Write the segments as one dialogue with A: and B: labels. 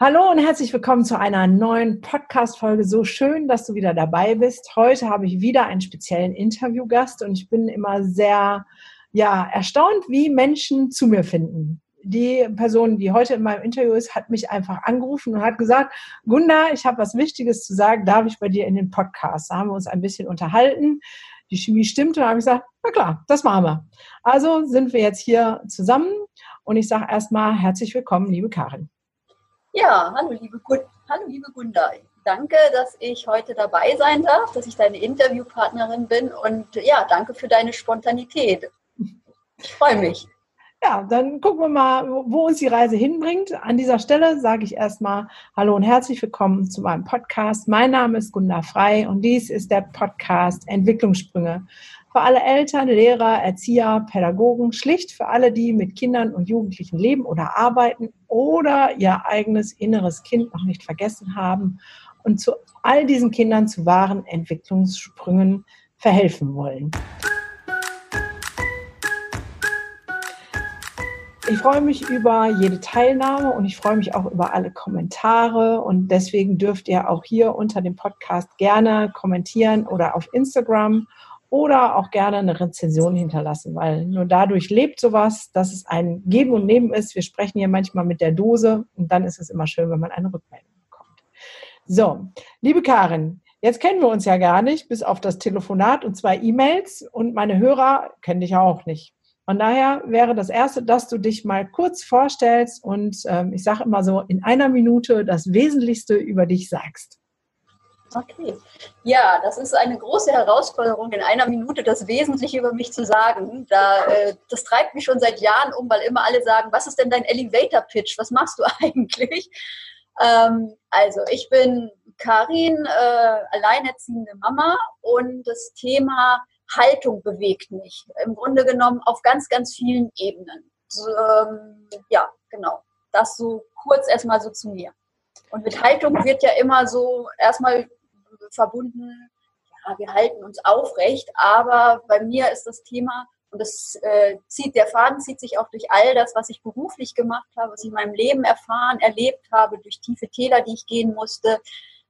A: Hallo und herzlich willkommen zu einer neuen Podcast-Folge. So schön, dass du wieder dabei bist. Heute habe ich wieder einen speziellen Interviewgast und ich bin immer sehr, ja, erstaunt, wie Menschen zu mir finden. Die Person, die heute in meinem Interview ist, hat mich einfach angerufen und hat gesagt, Gunda, ich habe was Wichtiges zu sagen, darf ich bei dir in den Podcast? Da haben wir uns ein bisschen unterhalten. Die Chemie stimmte und habe ich gesagt, na klar, das machen wir. Also sind wir jetzt hier zusammen und ich sage erstmal herzlich willkommen, liebe Karin.
B: Ja, hallo liebe, hallo liebe Gunda. Danke, dass ich heute dabei sein darf, dass ich deine Interviewpartnerin bin und ja, danke für deine Spontanität. Ich freue mich.
A: Ja, dann gucken wir mal, wo uns die Reise hinbringt. An dieser Stelle sage ich erstmal Hallo und herzlich willkommen zu meinem Podcast. Mein Name ist Gunda Frei und dies ist der Podcast Entwicklungssprünge für alle Eltern, Lehrer, Erzieher, Pädagogen, schlicht für alle, die mit Kindern und Jugendlichen leben oder arbeiten oder ihr eigenes inneres Kind noch nicht vergessen haben und zu all diesen Kindern zu wahren Entwicklungssprüngen verhelfen wollen. Ich freue mich über jede Teilnahme und ich freue mich auch über alle Kommentare und deswegen dürft ihr auch hier unter dem Podcast gerne kommentieren oder auf Instagram oder auch gerne eine Rezension hinterlassen, weil nur dadurch lebt sowas, dass es ein Geben und Nehmen ist. Wir sprechen hier manchmal mit der Dose und dann ist es immer schön, wenn man eine Rückmeldung bekommt. So, liebe Karin, jetzt kennen wir uns ja gar nicht, bis auf das Telefonat und zwei E-Mails und meine Hörer kennen dich ja auch nicht. Von daher wäre das Erste, dass du dich mal kurz vorstellst und ähm, ich sage immer so in einer Minute das Wesentlichste über dich sagst.
B: Okay. Ja, das ist eine große Herausforderung, in einer Minute das Wesentliche über mich zu sagen. Da, äh, das treibt mich schon seit Jahren um, weil immer alle sagen, was ist denn dein Elevator-Pitch? Was machst du eigentlich? Ähm, also, ich bin Karin, äh, alleinerziehende Mama und das Thema Haltung bewegt mich. Im Grunde genommen auf ganz, ganz vielen Ebenen. So, ähm, ja, genau. Das so kurz erstmal so zu mir. Und mit Haltung wird ja immer so erstmal verbunden, ja, wir halten uns aufrecht, aber bei mir ist das Thema, und das äh, zieht, der Faden zieht sich auch durch all das, was ich beruflich gemacht habe, was ich in meinem Leben erfahren, erlebt habe, durch tiefe Täler, die ich gehen musste,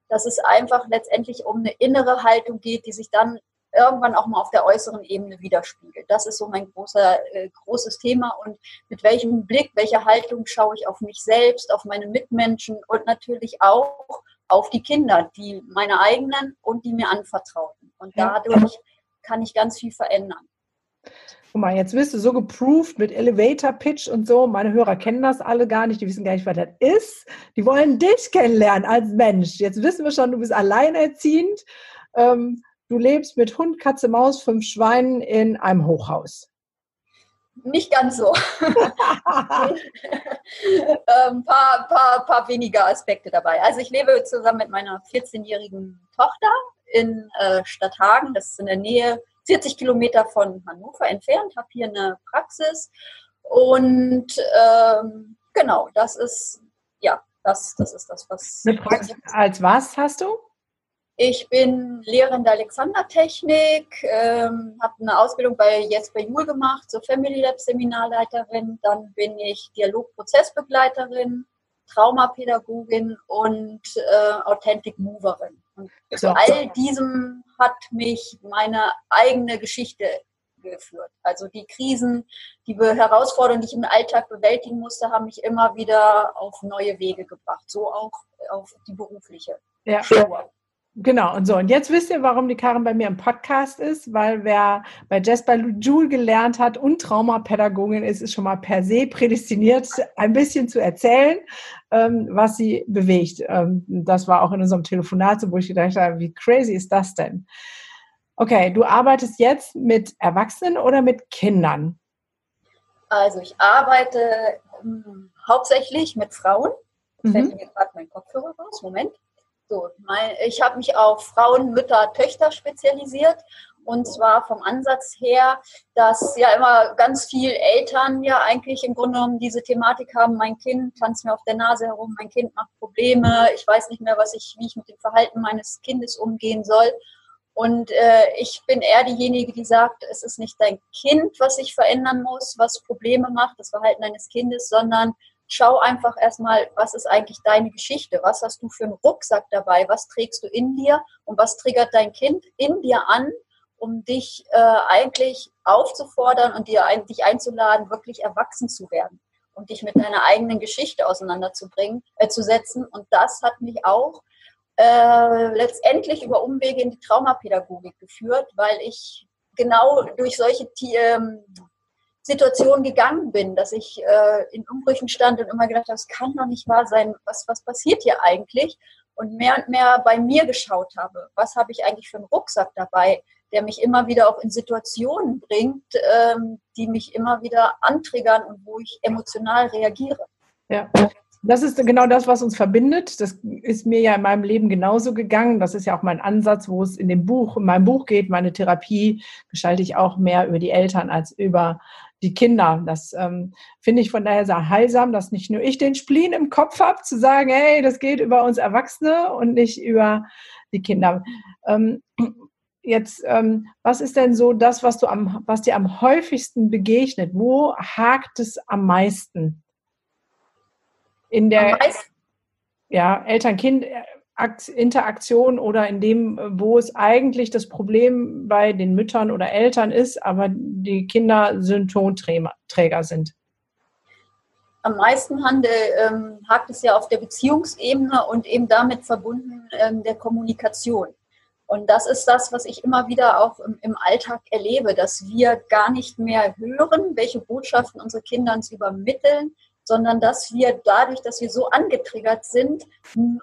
B: dass es einfach letztendlich um eine innere Haltung geht, die sich dann irgendwann auch mal auf der äußeren Ebene widerspiegelt. Das ist so mein großer, äh, großes Thema. Und mit welchem Blick, welcher Haltung schaue ich auf mich selbst, auf meine Mitmenschen und natürlich auch auf die Kinder, die meine eigenen und die mir anvertrauten. Und dadurch kann ich ganz viel verändern.
A: Guck mal, jetzt wirst du so geproved mit Elevator Pitch und so. Meine Hörer kennen das alle gar nicht, die wissen gar nicht, was das ist. Die wollen dich kennenlernen als Mensch. Jetzt wissen wir schon, du bist alleinerziehend. Ähm, du lebst mit Hund, Katze, Maus, fünf Schweinen in einem Hochhaus.
B: Nicht ganz so. Ein ähm, paar, paar, paar weniger Aspekte dabei. Also ich lebe zusammen mit meiner 14-jährigen Tochter in äh, Stadthagen. Das ist in der Nähe, 40 Kilometer von Hannover entfernt. Habe hier eine Praxis. Und ähm, genau, das ist, ja, das, das ist das, was...
A: Eine Praxis als was hast du?
B: Ich bin Lehrerin der Alexandertechnik, ähm, habe eine Ausbildung bei Jesper Juhl gemacht zur Family Lab Seminarleiterin. Dann bin ich Dialogprozessbegleiterin, Traumapädagogin und äh, Authentic Moverin. Und zu all diesem hat mich meine eigene Geschichte geführt. Also die Krisen, die Herausforderungen, die ich im Alltag bewältigen musste, haben mich immer wieder auf neue Wege gebracht. So auch auf die berufliche
A: ja. Spur. Genau, und so. Und jetzt wisst ihr, warum die Karin bei mir im Podcast ist, weil wer bei Jasper Joule gelernt hat und Traumapädagogin ist, ist schon mal per se prädestiniert, ein bisschen zu erzählen, ähm, was sie bewegt. Ähm, das war auch in unserem Telefonat, wo ich gedacht habe, wie crazy ist das denn? Okay, du arbeitest jetzt mit Erwachsenen oder mit Kindern?
B: Also ich arbeite ähm, hauptsächlich mit Frauen. Mhm. Fällt mir gerade mein Kopfhörer raus. Moment. So, mein, ich habe mich auf Frauen, Mütter, Töchter spezialisiert. Und zwar vom Ansatz her, dass ja immer ganz viele Eltern ja eigentlich im Grunde genommen diese Thematik haben, mein Kind tanzt mir auf der Nase herum, mein Kind macht Probleme, ich weiß nicht mehr, was ich, wie ich mit dem Verhalten meines Kindes umgehen soll. Und äh, ich bin eher diejenige, die sagt, es ist nicht dein Kind, was sich verändern muss, was Probleme macht, das Verhalten deines Kindes, sondern schau einfach erstmal, was ist eigentlich deine Geschichte? Was hast du für einen Rucksack dabei? Was trägst du in dir? Und was triggert dein Kind in dir an, um dich äh, eigentlich aufzufordern und dir ein, dich einzuladen, wirklich erwachsen zu werden und dich mit deiner eigenen Geschichte auseinanderzubringen, äh, zu setzen. Und das hat mich auch äh, letztendlich über Umwege in die Traumapädagogik geführt, weil ich genau durch solche ähm, Situationen gegangen bin, dass ich äh, in Umbrüchen stand und immer gedacht habe, das kann doch nicht wahr sein, was, was passiert hier eigentlich? Und mehr und mehr bei mir geschaut habe, was habe ich eigentlich für einen Rucksack dabei, der mich immer wieder auch in Situationen bringt, ähm, die mich immer wieder antriggern und wo ich emotional reagiere.
A: Ja. Das ist genau das, was uns verbindet. Das ist mir ja in meinem Leben genauso gegangen. Das ist ja auch mein Ansatz, wo es in dem Buch, in meinem Buch geht. Meine Therapie gestalte ich auch mehr über die Eltern als über die Kinder. Das ähm, finde ich von daher sehr heilsam, dass nicht nur ich den Spleen im Kopf habe, zu sagen, hey, das geht über uns Erwachsene und nicht über die Kinder. Ähm, jetzt, ähm, was ist denn so das, was du am, was dir am häufigsten begegnet? Wo hakt es am meisten? in der ja, Eltern-Kind-Interaktion oder in dem, wo es eigentlich das Problem bei den Müttern oder Eltern ist, aber die Kinder Symptomträger sind?
B: Am meisten handel, ähm, hakt es ja auf der Beziehungsebene und eben damit verbunden ähm, der Kommunikation. Und das ist das, was ich immer wieder auch im, im, Alltag erlebe, dass wir gar nicht mehr hören, welche Botschaften unsere Kinder uns übermitteln, sondern dass wir dadurch, dass wir so angetriggert sind,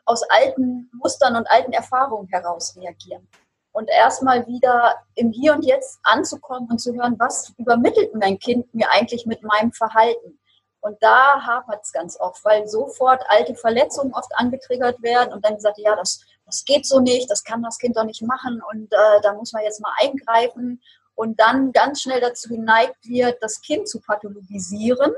B: aus alten Mustern und alten Erfahrungen heraus reagieren. Und erstmal wieder im Hier und Jetzt anzukommen und zu hören, was übermittelt mein Kind mir eigentlich mit meinem Verhalten? Und da hapert es ganz oft, weil sofort alte Verletzungen oft angetriggert werden und dann gesagt, ja, das, das geht so nicht, das kann das Kind doch nicht machen und äh, da muss man jetzt mal eingreifen und dann ganz schnell dazu geneigt wird, das Kind zu pathologisieren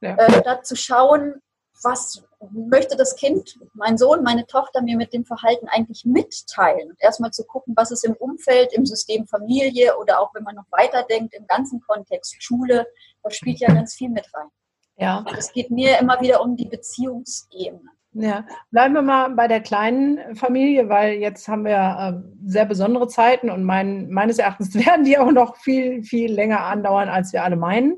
B: ja. äh, statt zu schauen, was möchte das Kind, mein Sohn, meine Tochter mir mit dem Verhalten eigentlich mitteilen. Und erstmal zu gucken, was ist im Umfeld, im System Familie oder auch wenn man noch weiterdenkt, im ganzen Kontext Schule, da spielt ja ganz viel mit rein. Ja. Es geht mir immer wieder um die Beziehungsebene.
A: Ja, bleiben wir mal bei der kleinen Familie, weil jetzt haben wir äh, sehr besondere Zeiten und mein, meines Erachtens werden die auch noch viel, viel länger andauern, als wir alle meinen.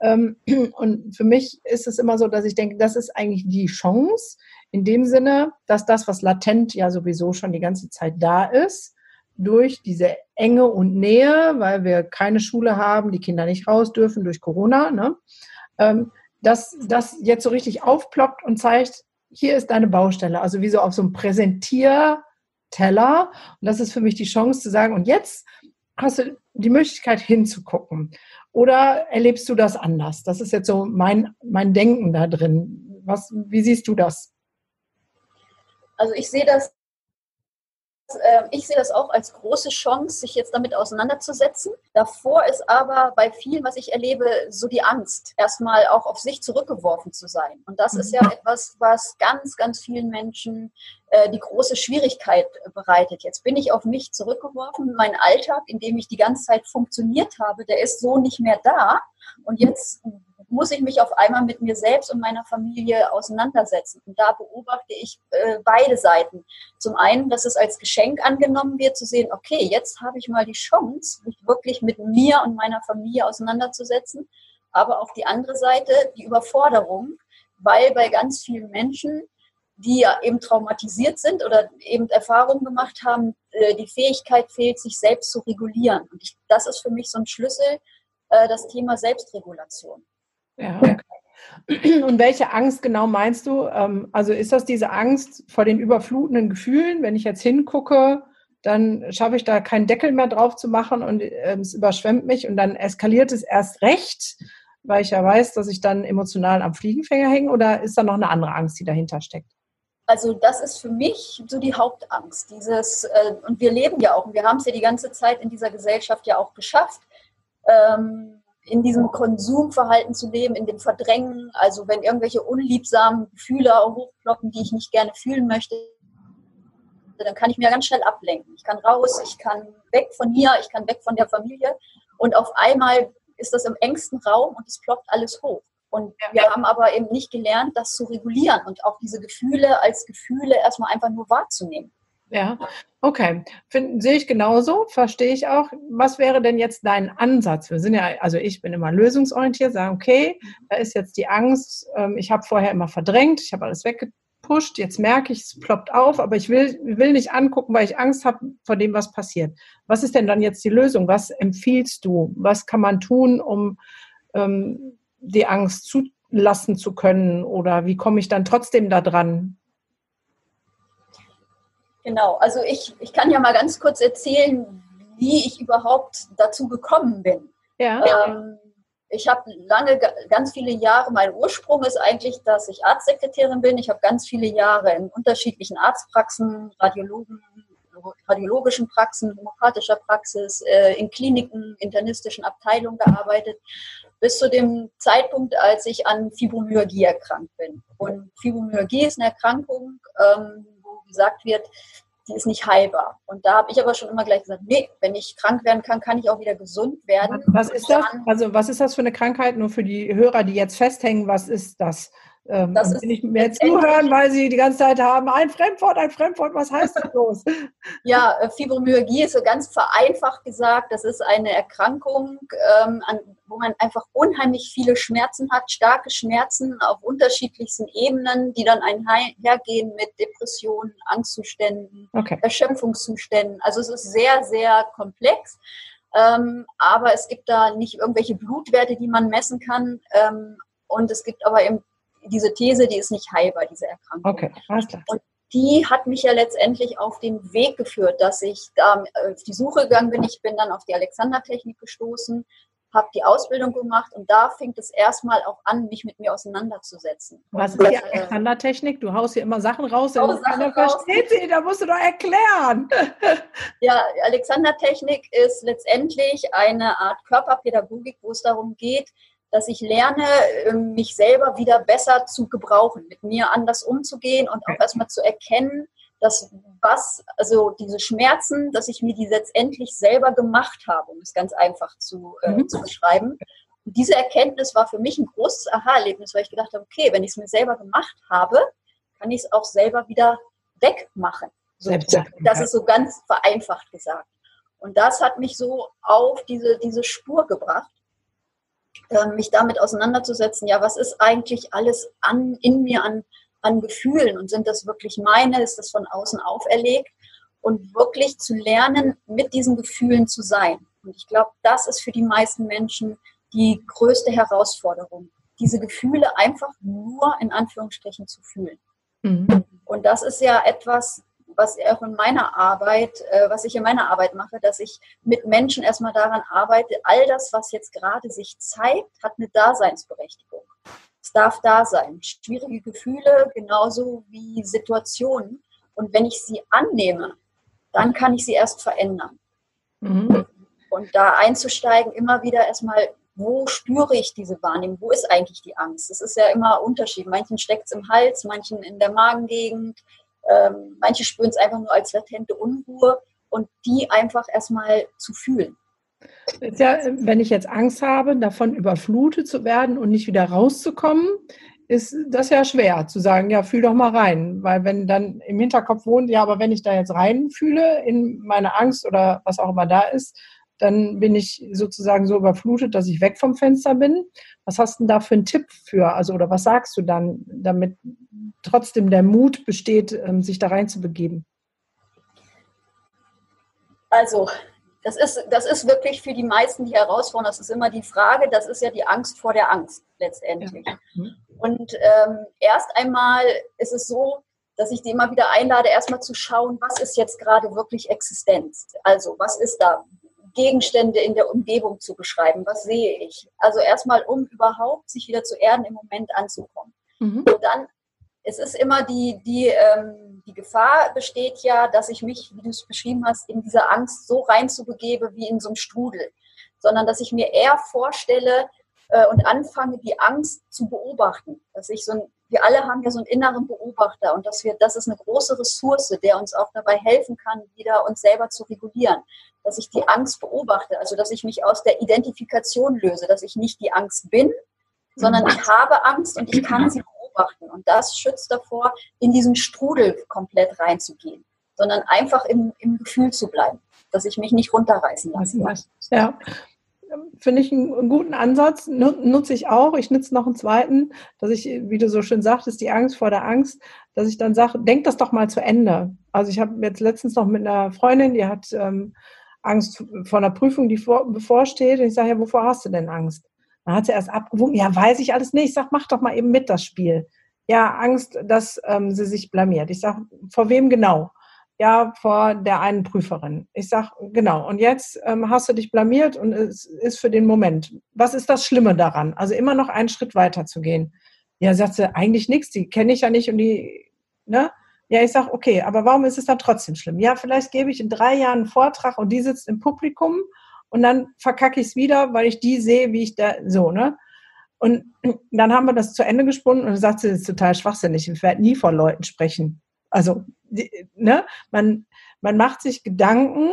A: Ähm, und für mich ist es immer so, dass ich denke, das ist eigentlich die Chance, in dem Sinne, dass das, was latent ja sowieso schon die ganze Zeit da ist, durch diese Enge und Nähe, weil wir keine Schule haben, die Kinder nicht raus dürfen durch Corona, ne? Ähm, dass das jetzt so richtig aufploppt und zeigt, hier ist deine Baustelle. Also wie so auf so einem Präsentierteller. Und das ist für mich die Chance zu sagen, und jetzt hast du die Möglichkeit hinzugucken. Oder erlebst du das anders? Das ist jetzt so mein, mein Denken da drin. Was, wie siehst du das?
B: Also ich sehe das, ich sehe das auch als große Chance, sich jetzt damit auseinanderzusetzen. Davor ist aber bei vielen, was ich erlebe, so die Angst, erstmal auch auf sich zurückgeworfen zu sein. Und das ist ja mhm. etwas, was ganz, ganz vielen Menschen äh, die große Schwierigkeit bereitet. Jetzt bin ich auf mich zurückgeworfen. Mein Alltag, in dem ich die ganze Zeit funktioniert habe, der ist so nicht mehr da. Und jetzt muss ich mich auf einmal mit mir selbst und meiner Familie auseinandersetzen. Und da beobachte ich äh, beide Seiten. Zum einen, dass es als Geschenk angenommen wird, zu sehen, okay, jetzt habe ich mal die Chance, mich wirklich mit mir und meiner Familie auseinanderzusetzen. Aber auf die andere Seite die Überforderung, weil bei ganz vielen Menschen die ja eben traumatisiert sind oder eben Erfahrungen gemacht haben, äh, die Fähigkeit fehlt, sich selbst zu regulieren. Und ich, das ist für mich so ein Schlüssel, äh, das Thema Selbstregulation.
A: Ja, okay. Und welche Angst genau meinst du? Ähm, also ist das diese Angst vor den überflutenden Gefühlen? Wenn ich jetzt hingucke, dann schaffe ich da keinen Deckel mehr drauf zu machen und ähm, es überschwemmt mich und dann eskaliert es erst recht, weil ich ja weiß, dass ich dann emotional am Fliegenfänger hänge? Oder ist da noch eine andere Angst, die dahinter steckt?
B: Also das ist für mich so die Hauptangst. Dieses, äh, und wir leben ja auch, und wir haben es ja die ganze Zeit in dieser Gesellschaft ja auch geschafft, ähm, in diesem Konsumverhalten zu leben, in dem Verdrängen. Also wenn irgendwelche unliebsamen Gefühle hochploppen, die ich nicht gerne fühlen möchte, dann kann ich mir ganz schnell ablenken. Ich kann raus, ich kann weg von mir, ich kann weg von der Familie. Und auf einmal ist das im engsten Raum und es ploppt alles hoch. Und wir haben aber eben nicht gelernt, das zu regulieren und auch diese Gefühle als Gefühle erstmal einfach nur wahrzunehmen.
A: Ja, okay. Find, sehe ich genauso, verstehe ich auch. Was wäre denn jetzt dein Ansatz? Wir sind ja, also ich bin immer lösungsorientiert, sagen, okay, da ist jetzt die Angst, ähm, ich habe vorher immer verdrängt, ich habe alles weggepusht, jetzt merke ich, es ploppt auf, aber ich will, will nicht angucken, weil ich Angst habe vor dem, was passiert. Was ist denn dann jetzt die Lösung? Was empfiehlst du? Was kann man tun, um ähm, die Angst zulassen zu können? Oder wie komme ich dann trotzdem da dran?
B: Genau, also ich, ich kann ja mal ganz kurz erzählen, wie ich überhaupt dazu gekommen bin. Ja. Ähm, ich habe lange, ganz viele Jahre, mein Ursprung ist eigentlich, dass ich Arztsekretärin bin. Ich habe ganz viele Jahre in unterschiedlichen Arztpraxen, Radiologen, radiologischen Praxen, homöopathischer Praxis, äh, in Kliniken, internistischen Abteilungen gearbeitet, bis zu dem Zeitpunkt, als ich an Fibromyalgie erkrankt bin. Und Fibromyalgie ist eine Erkrankung, ähm, gesagt wird, die ist nicht heilbar. Und da habe ich aber schon immer gleich gesagt, nee, wenn ich krank werden kann, kann ich auch wieder gesund werden.
A: Was ist das? Also was ist das für eine Krankheit? Nur für die Hörer, die jetzt festhängen, was ist das? Ähm, das ist nicht mehr zuhören, weil sie die ganze Zeit haben, ein Fremdwort, ein Fremdwort, was heißt das bloß?
B: ja, äh, Fibromyalgie ist so ganz vereinfacht gesagt, das ist eine Erkrankung, ähm, an, wo man einfach unheimlich viele Schmerzen hat, starke Schmerzen auf unterschiedlichsten Ebenen, die dann einhergehen mit Depressionen, Angstzuständen, okay. Erschöpfungszuständen. Also es ist sehr, sehr komplex. Ähm, aber es gibt da nicht irgendwelche Blutwerte, die man messen kann. Ähm, und es gibt aber eben diese These, die ist nicht heilbar, diese Erkrankung. Okay, alles klar. Und die hat mich ja letztendlich auf den Weg geführt, dass ich da auf die Suche gegangen bin. Ich bin dann auf die Alexander-Technik gestoßen, habe die Ausbildung gemacht und da fing es erstmal auch an, mich mit mir auseinanderzusetzen.
A: Was ist die äh, Alexander-Technik? Du haust hier immer Sachen raus, oh, Sachen keiner versteht sie, da musst du doch erklären.
B: Ja, Alexander-Technik ist letztendlich eine Art Körperpädagogik, wo es darum geht, dass ich lerne, ähm, mich selber wieder besser zu gebrauchen, mit mir anders umzugehen und auch erstmal zu erkennen, dass was, also diese Schmerzen, dass ich mir die letztendlich selber gemacht habe, um es ganz einfach zu, äh, mhm. zu beschreiben. Und diese Erkenntnis war für mich ein großes Aha-Erlebnis, weil ich gedacht habe, okay, wenn ich es mir selber gemacht habe, kann ich es auch selber wieder wegmachen. So, das ist so ganz vereinfacht gesagt. Und das hat mich so auf diese, diese Spur gebracht. Ähm, mich damit auseinanderzusetzen, ja, was ist eigentlich alles an, in mir an, an Gefühlen und sind das wirklich meine, ist das von außen auferlegt und wirklich zu lernen, mit diesen Gefühlen zu sein. Und ich glaube, das ist für die meisten Menschen die größte Herausforderung, diese Gefühle einfach nur in Anführungsstrichen zu fühlen. Mhm. Und das ist ja etwas, was auch in meiner Arbeit, äh, was ich in meiner Arbeit mache, dass ich mit Menschen erstmal daran arbeite, all das, was jetzt gerade sich zeigt, hat eine Daseinsberechtigung. Es darf da sein. Schwierige Gefühle genauso wie Situationen. Und wenn ich sie annehme, dann kann ich sie erst verändern. Mhm. Und da einzusteigen, immer wieder erstmal, wo spüre ich diese Wahrnehmung? Wo ist eigentlich die Angst? Es ist ja immer Unterschied. Manchen steckt es im Hals, manchen in der Magengegend, ähm, manche spüren es einfach nur als latente Unruhe und die einfach erstmal zu fühlen.
A: Ja, wenn ich jetzt Angst habe, davon überflutet zu werden und nicht wieder rauszukommen, ist das ja schwer zu sagen, ja, fühl doch mal rein. Weil wenn dann im Hinterkopf wohnt, ja, aber wenn ich da jetzt reinfühle in meine Angst oder was auch immer da ist, dann bin ich sozusagen so überflutet, dass ich weg vom Fenster bin. Was hast du denn da für einen Tipp für? Also, oder was sagst du dann, damit trotzdem der Mut besteht, ähm, sich da reinzubegeben?
B: Also, das ist, das ist wirklich für die meisten die Herausforderung. Das ist immer die Frage, das ist ja die Angst vor der Angst letztendlich. Ja. Mhm. Und ähm, erst einmal ist es so, dass ich die immer wieder einlade, erstmal zu schauen, was ist jetzt gerade wirklich Existenz? Also, was ist da? Gegenstände in der Umgebung zu beschreiben. Was sehe ich? Also erstmal, um überhaupt sich wieder zu erden, im Moment anzukommen. Mhm. Und dann, es ist immer die, die, ähm, die Gefahr besteht ja, dass ich mich, wie du es beschrieben hast, in dieser Angst so reinzubegebe wie in so einem Strudel. Sondern dass ich mir eher vorstelle äh, und anfange, die Angst zu beobachten. Dass ich so ein wir alle haben ja so einen inneren Beobachter und dass wir, das ist eine große Ressource, der uns auch dabei helfen kann, wieder uns selber zu regulieren. Dass ich die Angst beobachte, also dass ich mich aus der Identifikation löse, dass ich nicht die Angst bin, sondern ich habe Angst und ich kann sie beobachten. Und das schützt davor, in diesen Strudel komplett reinzugehen, sondern einfach im, im Gefühl zu bleiben, dass ich mich nicht runterreißen lasse.
A: Ja, finde ich einen guten Ansatz, nutze ich auch. Ich nutze noch einen zweiten, dass ich, wie du so schön sagtest, die Angst vor der Angst, dass ich dann sage, denk das doch mal zu Ende. Also ich habe jetzt letztens noch mit einer Freundin, die hat ähm, Angst vor einer Prüfung, die vor, bevorsteht. Und ich sage, ja, wovor hast du denn Angst? Dann hat sie erst abgewogen, ja, weiß ich alles nicht. Ich sage, mach doch mal eben mit das Spiel. Ja, Angst, dass ähm, sie sich blamiert. Ich sage, vor wem genau? Ja, vor der einen Prüferin. Ich sage, genau. Und jetzt ähm, hast du dich blamiert und es ist für den Moment. Was ist das Schlimme daran? Also immer noch einen Schritt weiter zu gehen. Ja, sagt sie, eigentlich nichts, die kenne ich ja nicht und die, ne? Ja, ich sage, okay, aber warum ist es dann trotzdem schlimm? Ja, vielleicht gebe ich in drei Jahren einen Vortrag und die sitzt im Publikum und dann verkacke ich es wieder, weil ich die sehe, wie ich da, so, ne? Und dann haben wir das zu Ende gesponnen und dann sagt sie, das ist total schwachsinnig, ich werde nie vor Leuten sprechen. Also, ne, man, man macht sich Gedanken,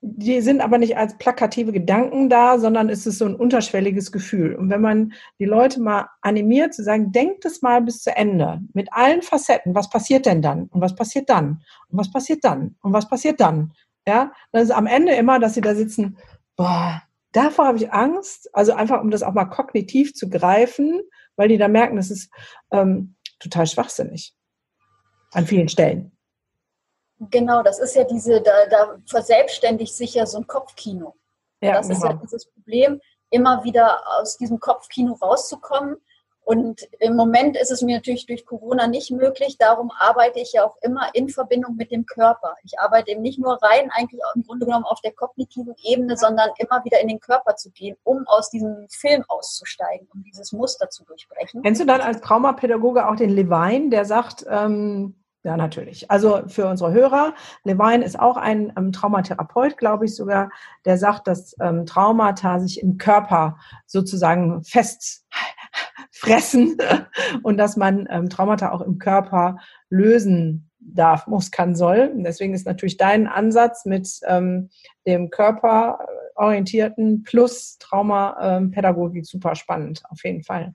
A: die sind aber nicht als plakative Gedanken da, sondern es ist so ein unterschwelliges Gefühl. Und wenn man die Leute mal animiert, zu sagen, denkt es mal bis zu Ende, mit allen Facetten, was passiert denn dann? Und was passiert dann? Und was passiert dann? Und was passiert dann? Ja, dann ist am Ende immer, dass sie da sitzen, boah, davor habe ich Angst. Also einfach, um das auch mal kognitiv zu greifen, weil die da merken, das ist ähm, total schwachsinnig an vielen Stellen.
B: Genau, das ist ja diese, da, da verselbstständigt sich ja so ein Kopfkino. Ja, das genau. ist ja genau. dieses Problem, immer wieder aus diesem Kopfkino rauszukommen. Und im Moment ist es mir natürlich durch Corona nicht möglich. Darum arbeite ich ja auch immer in Verbindung mit dem Körper. Ich arbeite eben nicht nur rein, eigentlich im Grunde genommen auf der kognitiven Ebene, sondern immer wieder in den Körper zu gehen, um aus diesem Film auszusteigen, um dieses Muster zu durchbrechen.
A: Kennst du dann als Traumapädagoge auch den Levine, der sagt, ähm ja, natürlich. Also für unsere Hörer, Levine ist auch ein ähm, Traumatherapeut, glaube ich sogar, der sagt, dass ähm, Traumata sich im Körper sozusagen festfressen und dass man ähm, Traumata auch im Körper lösen darf, muss, kann, soll. Und deswegen ist natürlich dein Ansatz mit ähm, dem körperorientierten plus Traumapädagogik super spannend, auf jeden Fall.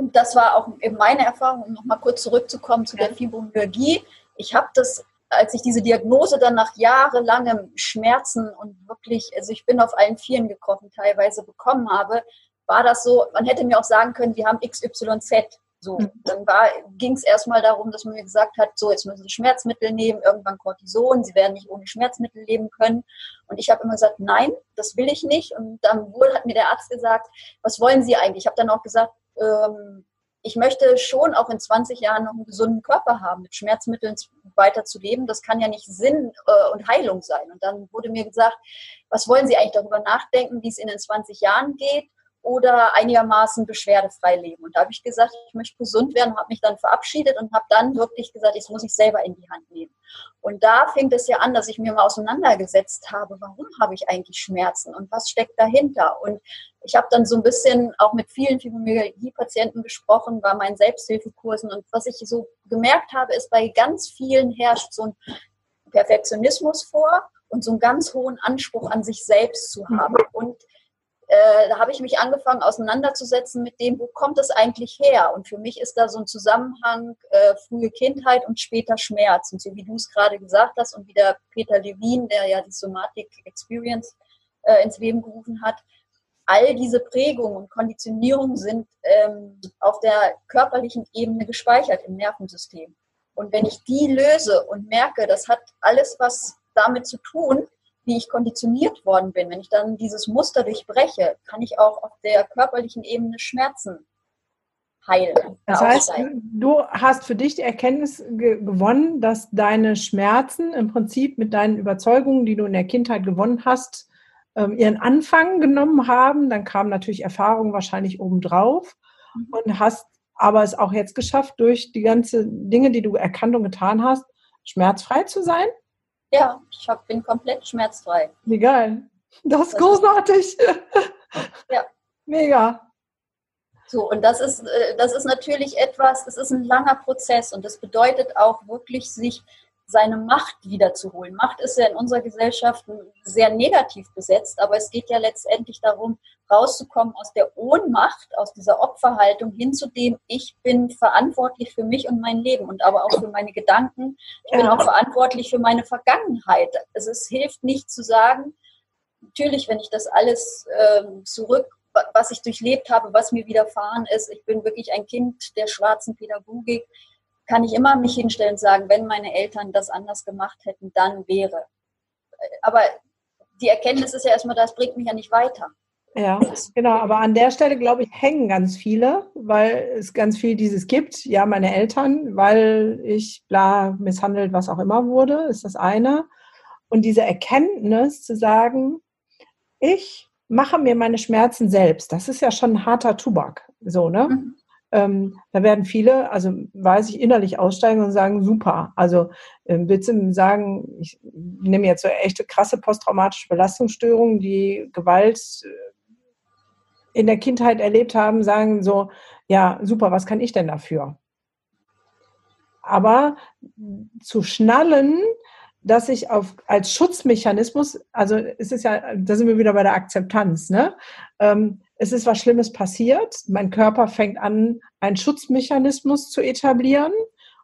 B: Und das war auch meine Erfahrung, um nochmal kurz zurückzukommen zu der Fibromyalgie. Ich habe das, als ich diese Diagnose dann nach jahrelangem Schmerzen und wirklich, also ich bin auf allen Vieren gekrochen teilweise bekommen habe, war das so, man hätte mir auch sagen können, wir haben XYZ. So, mhm. dann ging es erstmal darum, dass man mir gesagt hat, so, jetzt müssen Sie Schmerzmittel nehmen, irgendwann Cortison, Sie werden nicht ohne Schmerzmittel leben können. Und ich habe immer gesagt, nein, das will ich nicht. Und dann wohl hat mir der Arzt gesagt, was wollen Sie eigentlich? Ich habe dann auch gesagt, ähm, ich möchte schon auch in 20 Jahren noch einen gesunden Körper haben, mit Schmerzmitteln weiter. Das kann ja nicht Sinn äh, und Heilung sein. Und dann wurde mir gesagt, was wollen Sie eigentlich darüber nachdenken, wie es in den 20 Jahren geht? Oder einigermaßen beschwerdefrei leben. Und da habe ich gesagt, ich möchte gesund werden, habe mich dann verabschiedet und habe dann wirklich gesagt, jetzt muss ich selber in die Hand nehmen. Und da fing es ja an, dass ich mir mal auseinandergesetzt habe, warum habe ich eigentlich Schmerzen und was steckt dahinter? Und ich habe dann so ein bisschen auch mit vielen Fibromyalgie-Patienten gesprochen, bei meinen Selbsthilfekursen. Und was ich so gemerkt habe, ist, bei ganz vielen herrscht so ein Perfektionismus vor und so einen ganz hohen Anspruch an sich selbst zu haben. Und äh, da habe ich mich angefangen auseinanderzusetzen mit dem, wo kommt es eigentlich her? Und für mich ist da so ein Zusammenhang äh, frühe Kindheit und später Schmerz. Und so wie du es gerade gesagt hast und wie der Peter Levin, der ja die Somatic Experience äh, ins Leben gerufen hat, all diese Prägungen und Konditionierungen sind ähm, auf der körperlichen Ebene gespeichert im Nervensystem. Und wenn ich die löse und merke, das hat alles was damit zu tun, wie ich konditioniert worden bin, wenn ich dann dieses Muster durchbreche, kann ich auch auf der körperlichen Ebene Schmerzen heilen.
A: Das heißt, du hast für dich die Erkenntnis ge gewonnen, dass deine Schmerzen im Prinzip mit deinen Überzeugungen, die du in der Kindheit gewonnen hast, ähm, ihren Anfang genommen haben. Dann kamen natürlich Erfahrungen wahrscheinlich obendrauf mhm. und hast aber es auch jetzt geschafft, durch die ganzen Dinge, die du erkannt und getan hast, schmerzfrei zu sein?
B: Ja, ich hab, bin komplett schmerzfrei.
A: Geil. Das ist das großartig. Ist, ja. Mega.
B: So, und das ist, äh, das ist natürlich etwas, das ist ein langer Prozess und das bedeutet auch wirklich, sich seine Macht wiederzuholen. Macht ist ja in unserer Gesellschaft sehr negativ besetzt, aber es geht ja letztendlich darum, rauszukommen aus der Ohnmacht, aus dieser Opferhaltung hin zu dem, ich bin verantwortlich für mich und mein Leben und aber auch für meine Gedanken. Ich bin auch verantwortlich für meine Vergangenheit. Also es hilft nicht zu sagen, natürlich, wenn ich das alles ähm, zurück was ich durchlebt habe, was mir widerfahren ist. Ich bin wirklich ein Kind der schwarzen Pädagogik kann ich immer mich hinstellen und sagen, wenn meine Eltern das anders gemacht hätten, dann wäre. Aber die Erkenntnis ist ja erstmal, das bringt mich ja nicht weiter.
A: Ja, genau. Aber an der Stelle, glaube ich, hängen ganz viele, weil es ganz viel dieses gibt. Ja, meine Eltern, weil ich bla misshandelt, was auch immer wurde, ist das eine. Und diese Erkenntnis zu sagen, ich mache mir meine Schmerzen selbst, das ist ja schon ein harter Tubak. So, ne? Mhm. Ähm, da werden viele, also weiß ich, innerlich aussteigen und sagen, super. Also äh, willst du sagen, ich nehme jetzt so echte krasse posttraumatische Belastungsstörungen, die Gewalt äh, in der Kindheit erlebt haben, sagen so, ja, super, was kann ich denn dafür? Aber zu schnallen, dass ich auf, als Schutzmechanismus, also es ist ja, da sind wir wieder bei der Akzeptanz, ne? Ähm, es ist was Schlimmes passiert. Mein Körper fängt an, einen Schutzmechanismus zu etablieren,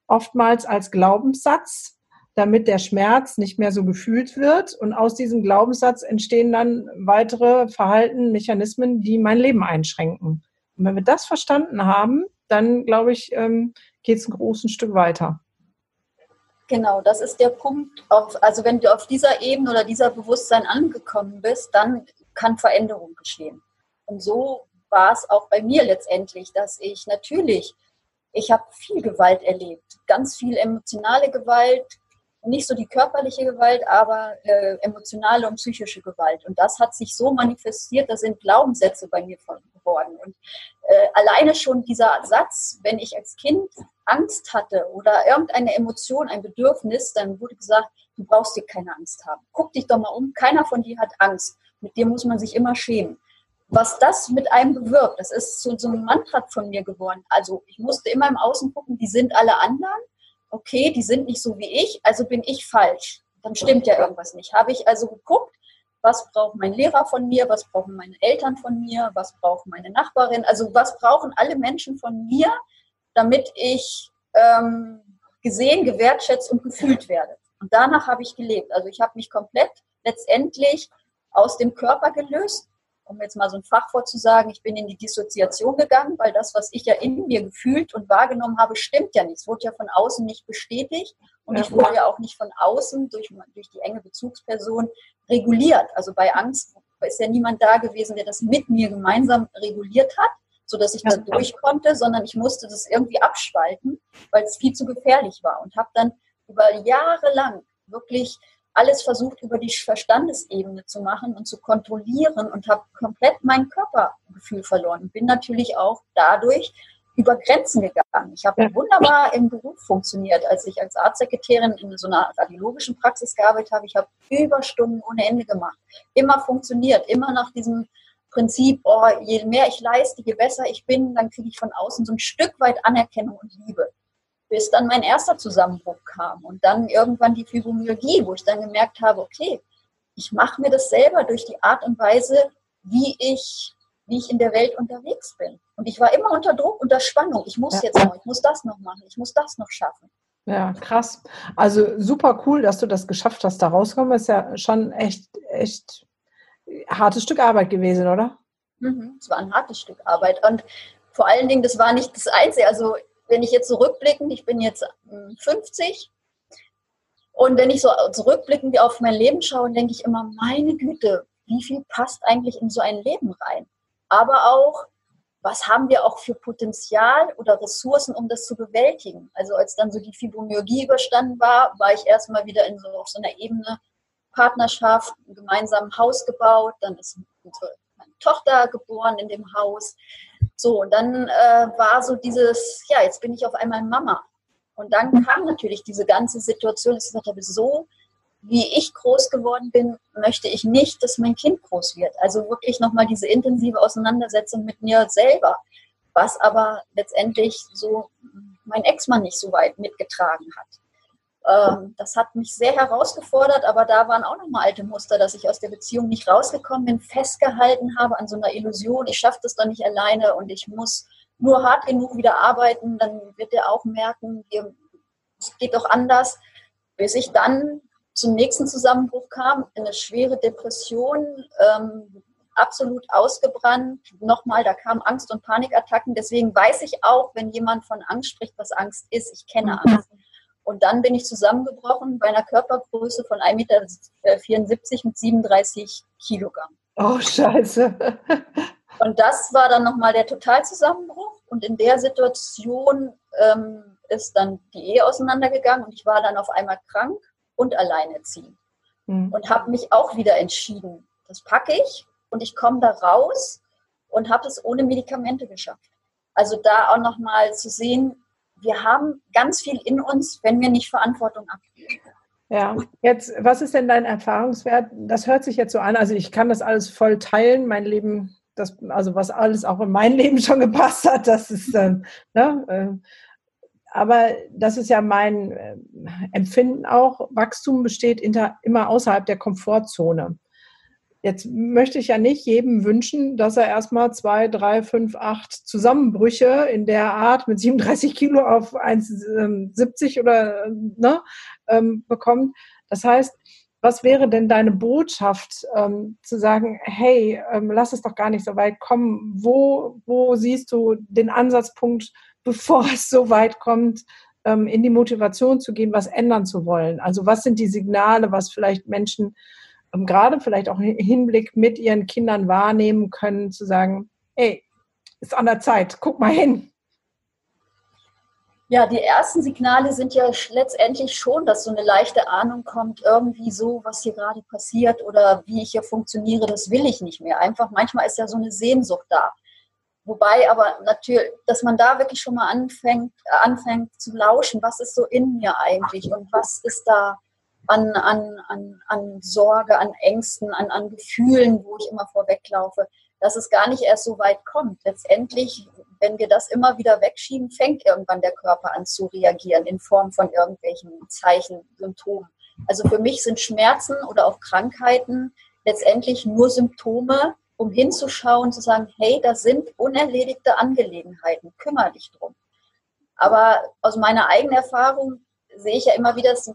A: oftmals als Glaubenssatz, damit der Schmerz nicht mehr so gefühlt wird. Und aus diesem Glaubenssatz entstehen dann weitere Verhalten, Mechanismen, die mein Leben einschränken. Und wenn wir das verstanden haben, dann glaube ich, ähm, geht es ein großes Stück weiter.
B: Genau, das ist der Punkt. Auf, also wenn du auf dieser Ebene oder dieser Bewusstsein angekommen bist, dann kann Veränderung geschehen. Und so war es auch bei mir letztendlich, dass ich natürlich, ich habe viel Gewalt erlebt, ganz viel emotionale Gewalt, nicht so die körperliche Gewalt, aber äh, emotionale und psychische Gewalt. Und das hat sich so manifestiert, da sind Glaubenssätze bei mir geworden. Und äh, alleine schon dieser Satz, wenn ich als Kind Angst hatte oder irgendeine Emotion, ein Bedürfnis, dann wurde gesagt, du brauchst dir keine Angst haben. Guck dich doch mal um, keiner von dir hat Angst. Mit dir muss man sich immer schämen was das mit einem bewirkt. Das ist so, so ein Mantra von mir geworden. Also ich musste immer im Außen gucken, die sind alle anderen. Okay, die sind nicht so wie ich, also bin ich falsch. Dann stimmt ja irgendwas nicht. Habe ich also geguckt, was braucht mein Lehrer von mir, was brauchen meine Eltern von mir, was braucht meine Nachbarin, also was brauchen alle Menschen von mir, damit ich ähm, gesehen, gewertschätzt und gefühlt werde. Und danach habe ich gelebt. Also ich habe mich komplett letztendlich aus dem Körper gelöst, um jetzt mal so ein Fachwort zu sagen, ich bin in die Dissoziation gegangen, weil das, was ich ja in mir gefühlt und wahrgenommen habe, stimmt ja nicht. Es wurde ja von außen nicht bestätigt und ja. ich wurde ja auch nicht von außen durch, durch die enge Bezugsperson reguliert. Also bei Angst ist ja niemand da gewesen, der das mit mir gemeinsam reguliert hat, sodass ich da durch konnte, sondern ich musste das irgendwie abspalten, weil es viel zu gefährlich war und habe dann über Jahre lang wirklich alles versucht über die Verstandesebene zu machen und zu kontrollieren und habe komplett mein Körpergefühl verloren. Bin natürlich auch dadurch über Grenzen gegangen. Ich habe wunderbar im Beruf funktioniert. Als ich als Arztsekretärin in so einer radiologischen Praxis gearbeitet habe, ich habe Überstunden ohne Ende gemacht. Immer funktioniert, immer nach diesem Prinzip, oh, je mehr ich leiste, je besser ich bin, dann kriege ich von außen so ein Stück weit Anerkennung und Liebe bis dann mein erster Zusammenbruch kam und dann irgendwann die Fibromyalgie, wo ich dann gemerkt habe, okay, ich mache mir das selber durch die Art und Weise, wie ich, wie ich in der Welt unterwegs bin. Und ich war immer unter Druck, unter Spannung. Ich muss ja. jetzt noch, ich muss das noch machen, ich muss das noch schaffen.
A: Ja, krass. Also super cool, dass du das geschafft hast, da rauskommen. Ist ja schon echt, echt hartes Stück Arbeit gewesen, oder?
B: Mhm, es war ein hartes Stück Arbeit. Und vor allen Dingen, das war nicht das Einzige. Also wenn ich jetzt zurückblicken, ich bin jetzt 50 hm, und wenn ich so zurückblickend auf mein Leben schaue, denke ich immer, meine Güte, wie viel passt eigentlich in so ein Leben rein? Aber auch, was haben wir auch für Potenzial oder Ressourcen, um das zu bewältigen? Also als dann so die Fibromyalgie überstanden war, war ich erstmal wieder in so, auf so einer Ebene Partnerschaft, ein gemeinsames Haus gebaut, dann ist unsere Tochter geboren in dem Haus. So, und dann äh, war so dieses, ja, jetzt bin ich auf einmal Mama. Und dann kam natürlich diese ganze Situation, dass ich gesagt habe, so wie ich groß geworden bin, möchte ich nicht, dass mein Kind groß wird. Also wirklich nochmal diese intensive Auseinandersetzung mit mir selber, was aber letztendlich so mein Ex-Mann nicht so weit mitgetragen hat. Ähm, das hat mich sehr herausgefordert, aber da waren auch nochmal alte Muster, dass ich aus der Beziehung nicht rausgekommen bin, festgehalten habe an so einer Illusion, ich schaffe das dann nicht alleine und ich muss nur hart genug wieder arbeiten, dann wird er auch merken, es geht doch anders, bis ich dann zum nächsten Zusammenbruch kam, eine schwere Depression, ähm, absolut ausgebrannt. Nochmal, da kamen Angst- und Panikattacken. Deswegen weiß ich auch, wenn jemand von Angst spricht, was Angst ist. Ich kenne mhm. Angst. Und dann bin ich zusammengebrochen bei einer Körpergröße von 1,74 Meter mit 37 Kilogramm.
A: Oh, scheiße.
B: Und das war dann nochmal der Totalzusammenbruch. Und in der Situation ähm, ist dann die Ehe auseinandergegangen und ich war dann auf einmal krank und alleinerziehend. Mhm. Und habe mich auch wieder entschieden, das packe ich und ich komme da raus und habe es ohne Medikamente geschafft. Also da auch nochmal zu sehen, wir haben ganz viel in uns, wenn wir nicht Verantwortung abgeben.
A: Ja, jetzt, was ist denn dein Erfahrungswert? Das hört sich jetzt so an, also ich kann das alles voll teilen, mein Leben, das, also was alles auch in mein Leben schon gepasst hat, das ist, ähm, ne, äh, aber das ist ja mein äh, Empfinden auch, Wachstum besteht inter, immer außerhalb der Komfortzone. Jetzt möchte ich ja nicht jedem wünschen, dass er erstmal zwei, drei, fünf, acht Zusammenbrüche in der Art mit 37 Kilo auf 1,70 oder ne, ähm, bekommt. Das heißt, was wäre denn deine Botschaft, ähm, zu sagen, hey, ähm, lass es doch gar nicht so weit kommen? Wo, wo siehst du den Ansatzpunkt, bevor es so weit kommt, ähm, in die Motivation zu gehen, was ändern zu wollen? Also was sind die Signale, was vielleicht Menschen ähm, gerade vielleicht auch im Hinblick mit ihren Kindern wahrnehmen können, zu sagen, hey, ist an der Zeit, guck mal hin.
B: Ja, die ersten Signale sind ja letztendlich schon, dass so eine leichte Ahnung kommt, irgendwie so, was hier gerade passiert oder wie ich hier funktioniere, das will ich nicht mehr. Einfach manchmal ist ja so eine Sehnsucht da. Wobei aber natürlich, dass man da wirklich schon mal anfängt, anfängt zu lauschen, was ist so in mir eigentlich und was ist da an, an, an, an Sorge, an Ängsten, an, an Gefühlen, wo ich immer vorweglaufe, dass es gar nicht erst so weit kommt. Letztendlich, wenn wir das immer wieder wegschieben, fängt irgendwann der Körper an zu reagieren in Form von irgendwelchen Zeichen, Symptomen. Also für mich sind Schmerzen oder auch Krankheiten letztendlich nur Symptome, um hinzuschauen, zu sagen, hey, da sind unerledigte Angelegenheiten, kümmere dich drum. Aber aus meiner eigenen Erfahrung sehe ich ja immer wieder, dass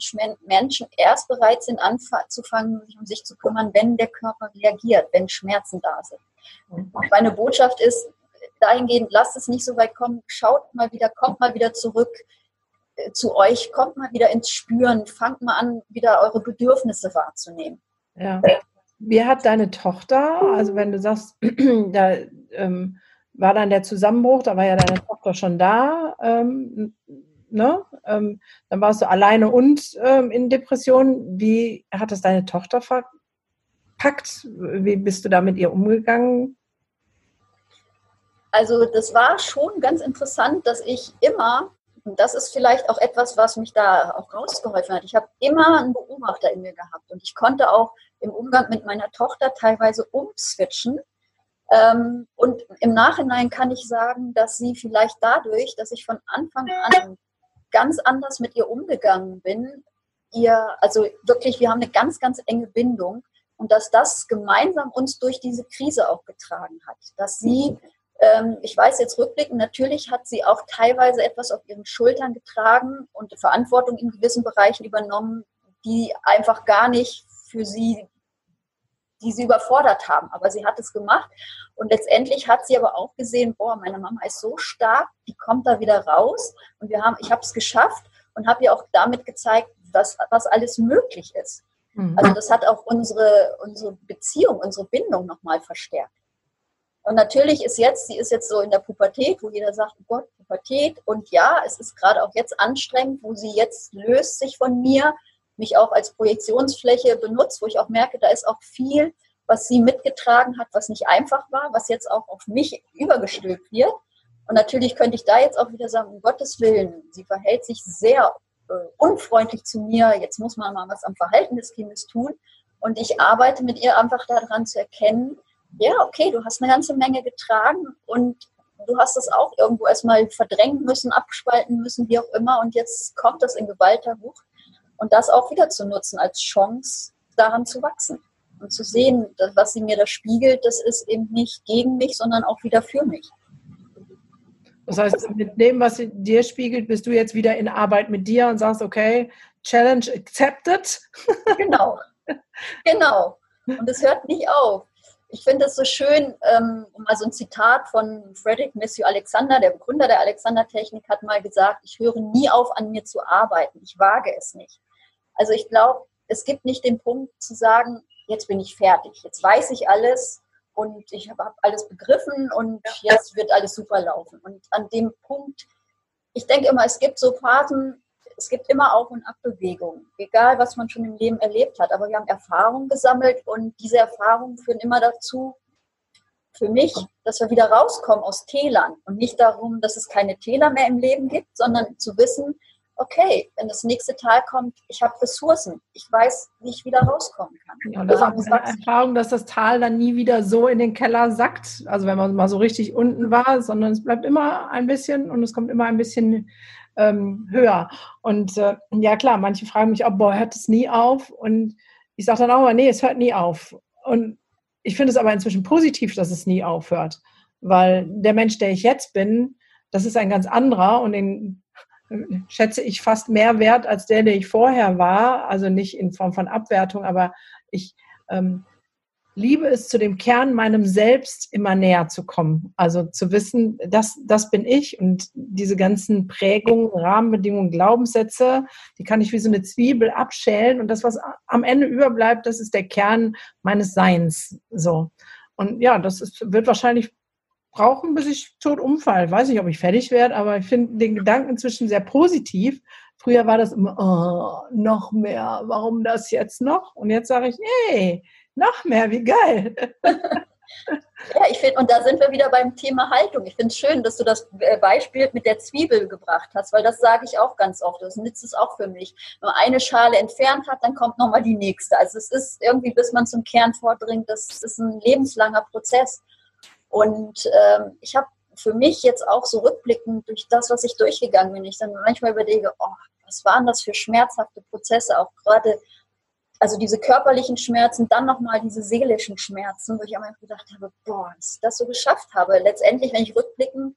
B: Menschen erst bereit sind, anzufangen, sich um sich zu kümmern, wenn der Körper reagiert, wenn Schmerzen da sind. Und meine Botschaft ist dahingehend, lasst es nicht so weit kommen, schaut mal wieder, kommt mal wieder zurück äh, zu euch, kommt mal wieder ins Spüren, fangt mal an, wieder eure Bedürfnisse wahrzunehmen.
A: Ja. Wie hat deine Tochter, also wenn du sagst, da ähm, war dann der Zusammenbruch, da war ja deine Tochter schon da, ähm, ne? Ähm, dann warst du alleine und ähm, in Depression. Wie hat das deine Tochter verpackt? Wie bist du da mit ihr umgegangen?
B: Also das war schon ganz interessant, dass ich immer, und das ist vielleicht auch etwas, was mich da auch rausgeholfen hat, ich habe immer einen Beobachter in mir gehabt und ich konnte auch im Umgang mit meiner Tochter teilweise umswitchen. Ähm, und im Nachhinein kann ich sagen, dass sie vielleicht dadurch, dass ich von Anfang an ganz anders mit ihr umgegangen bin. Ihr, also wirklich, wir haben eine ganz, ganz enge Bindung und dass das gemeinsam uns durch diese Krise auch getragen hat. Dass sie, ähm, ich weiß jetzt rückblickend, natürlich hat sie auch teilweise etwas auf ihren Schultern getragen und Verantwortung in gewissen Bereichen übernommen, die einfach gar nicht für sie die sie überfordert haben. Aber sie hat es gemacht und letztendlich hat sie aber auch gesehen, boah, meine Mama ist so stark, die kommt da wieder raus und wir haben, ich habe es geschafft und habe ihr auch damit gezeigt, was, was alles möglich ist. Mhm. Also das hat auch unsere, unsere Beziehung, unsere Bindung nochmal verstärkt. Und natürlich ist jetzt, sie ist jetzt so in der Pubertät, wo jeder sagt, oh Gott, Pubertät. Und ja, es ist gerade auch jetzt anstrengend, wo sie jetzt löst sich von mir, mich auch als Projektionsfläche benutzt, wo ich auch merke, da ist auch viel, was sie mitgetragen hat, was nicht einfach war, was jetzt auch auf mich übergestülpt wird. Und natürlich könnte ich da jetzt auch wieder sagen, um Gottes Willen, sie verhält sich sehr äh, unfreundlich zu mir, jetzt muss man mal was am Verhalten des Kindes tun. Und ich arbeite mit ihr einfach daran zu erkennen, ja, okay, du hast eine ganze Menge getragen und du hast es auch irgendwo erstmal verdrängen müssen, abspalten müssen, wie auch immer. Und jetzt kommt das in geballter Wucht. Und das auch wieder zu nutzen als Chance, daran zu wachsen und zu sehen, was sie mir da spiegelt, das ist eben nicht gegen mich, sondern auch wieder für mich.
A: Das heißt, mit dem, was sie dir spiegelt, bist du jetzt wieder in Arbeit mit dir und sagst, okay, Challenge accepted.
B: Genau, genau. Und es hört nicht auf. Ich finde es so schön, ähm, mal so ein Zitat von Frederick Matthew Alexander, der Begründer der Alexander-Technik, hat mal gesagt, ich höre nie auf, an mir zu arbeiten. Ich wage es nicht. Also ich glaube, es gibt nicht den Punkt zu sagen, jetzt bin ich fertig, jetzt weiß ich alles und ich habe alles begriffen und jetzt wird alles super laufen. Und an dem Punkt, ich denke immer, es gibt so Phasen, es gibt immer Auf- und Abbewegungen, egal was man schon im Leben erlebt hat. Aber wir haben Erfahrungen gesammelt und diese Erfahrungen führen immer dazu, für mich, dass wir wieder rauskommen aus Tälern und nicht darum, dass es keine Täler mehr im Leben gibt, sondern zu wissen, okay, wenn das nächste Tal kommt, ich habe Ressourcen, ich weiß, wie ich wieder rauskommen kann.
A: Ja, und das ist auch eine Erfahrung, dass das Tal dann nie wieder so in den Keller sackt, also wenn man mal so richtig unten war, sondern es bleibt immer ein bisschen und es kommt immer ein bisschen ähm, höher. Und äh, ja klar, manche fragen mich, oh, boah, hört es nie auf? Und ich sage dann auch, nee, es hört nie auf. Und ich finde es aber inzwischen positiv, dass es nie aufhört, weil der Mensch, der ich jetzt bin, das ist ein ganz anderer und den schätze ich fast mehr wert als der, der ich vorher war. Also nicht in Form von Abwertung, aber ich ähm, liebe es, zu dem Kern meinem Selbst immer näher zu kommen. Also zu wissen, das, das bin ich und diese ganzen Prägungen, Rahmenbedingungen, Glaubenssätze, die kann ich wie so eine Zwiebel abschälen und das, was am Ende überbleibt, das ist der Kern meines Seins. So. Und ja, das ist, wird wahrscheinlich brauchen, bis ich tot umfall. Weiß nicht, ob ich fertig werde, aber ich finde den Gedanken inzwischen sehr positiv. Früher war das immer, oh, noch mehr, warum das jetzt noch? Und jetzt sage ich, hey, noch mehr, wie geil.
B: Ja, ich finde, und da sind wir wieder beim Thema Haltung. Ich finde es schön, dass du das äh, Beispiel mit der Zwiebel gebracht hast, weil das sage ich auch ganz oft. Das nützt es auch für mich. Wenn man eine Schale entfernt hat, dann kommt nochmal die nächste. Also es ist irgendwie, bis man zum Kern vordringt, das ist ein lebenslanger Prozess. Und ähm, ich habe für mich jetzt auch so rückblickend durch das, was ich durchgegangen bin, ich dann manchmal überlege, oh, was waren das für schmerzhafte Prozesse, auch gerade, also diese körperlichen Schmerzen, dann nochmal diese seelischen Schmerzen, wo ich einfach gedacht habe, boah, dass ich das so geschafft habe. Letztendlich, wenn ich rückblicken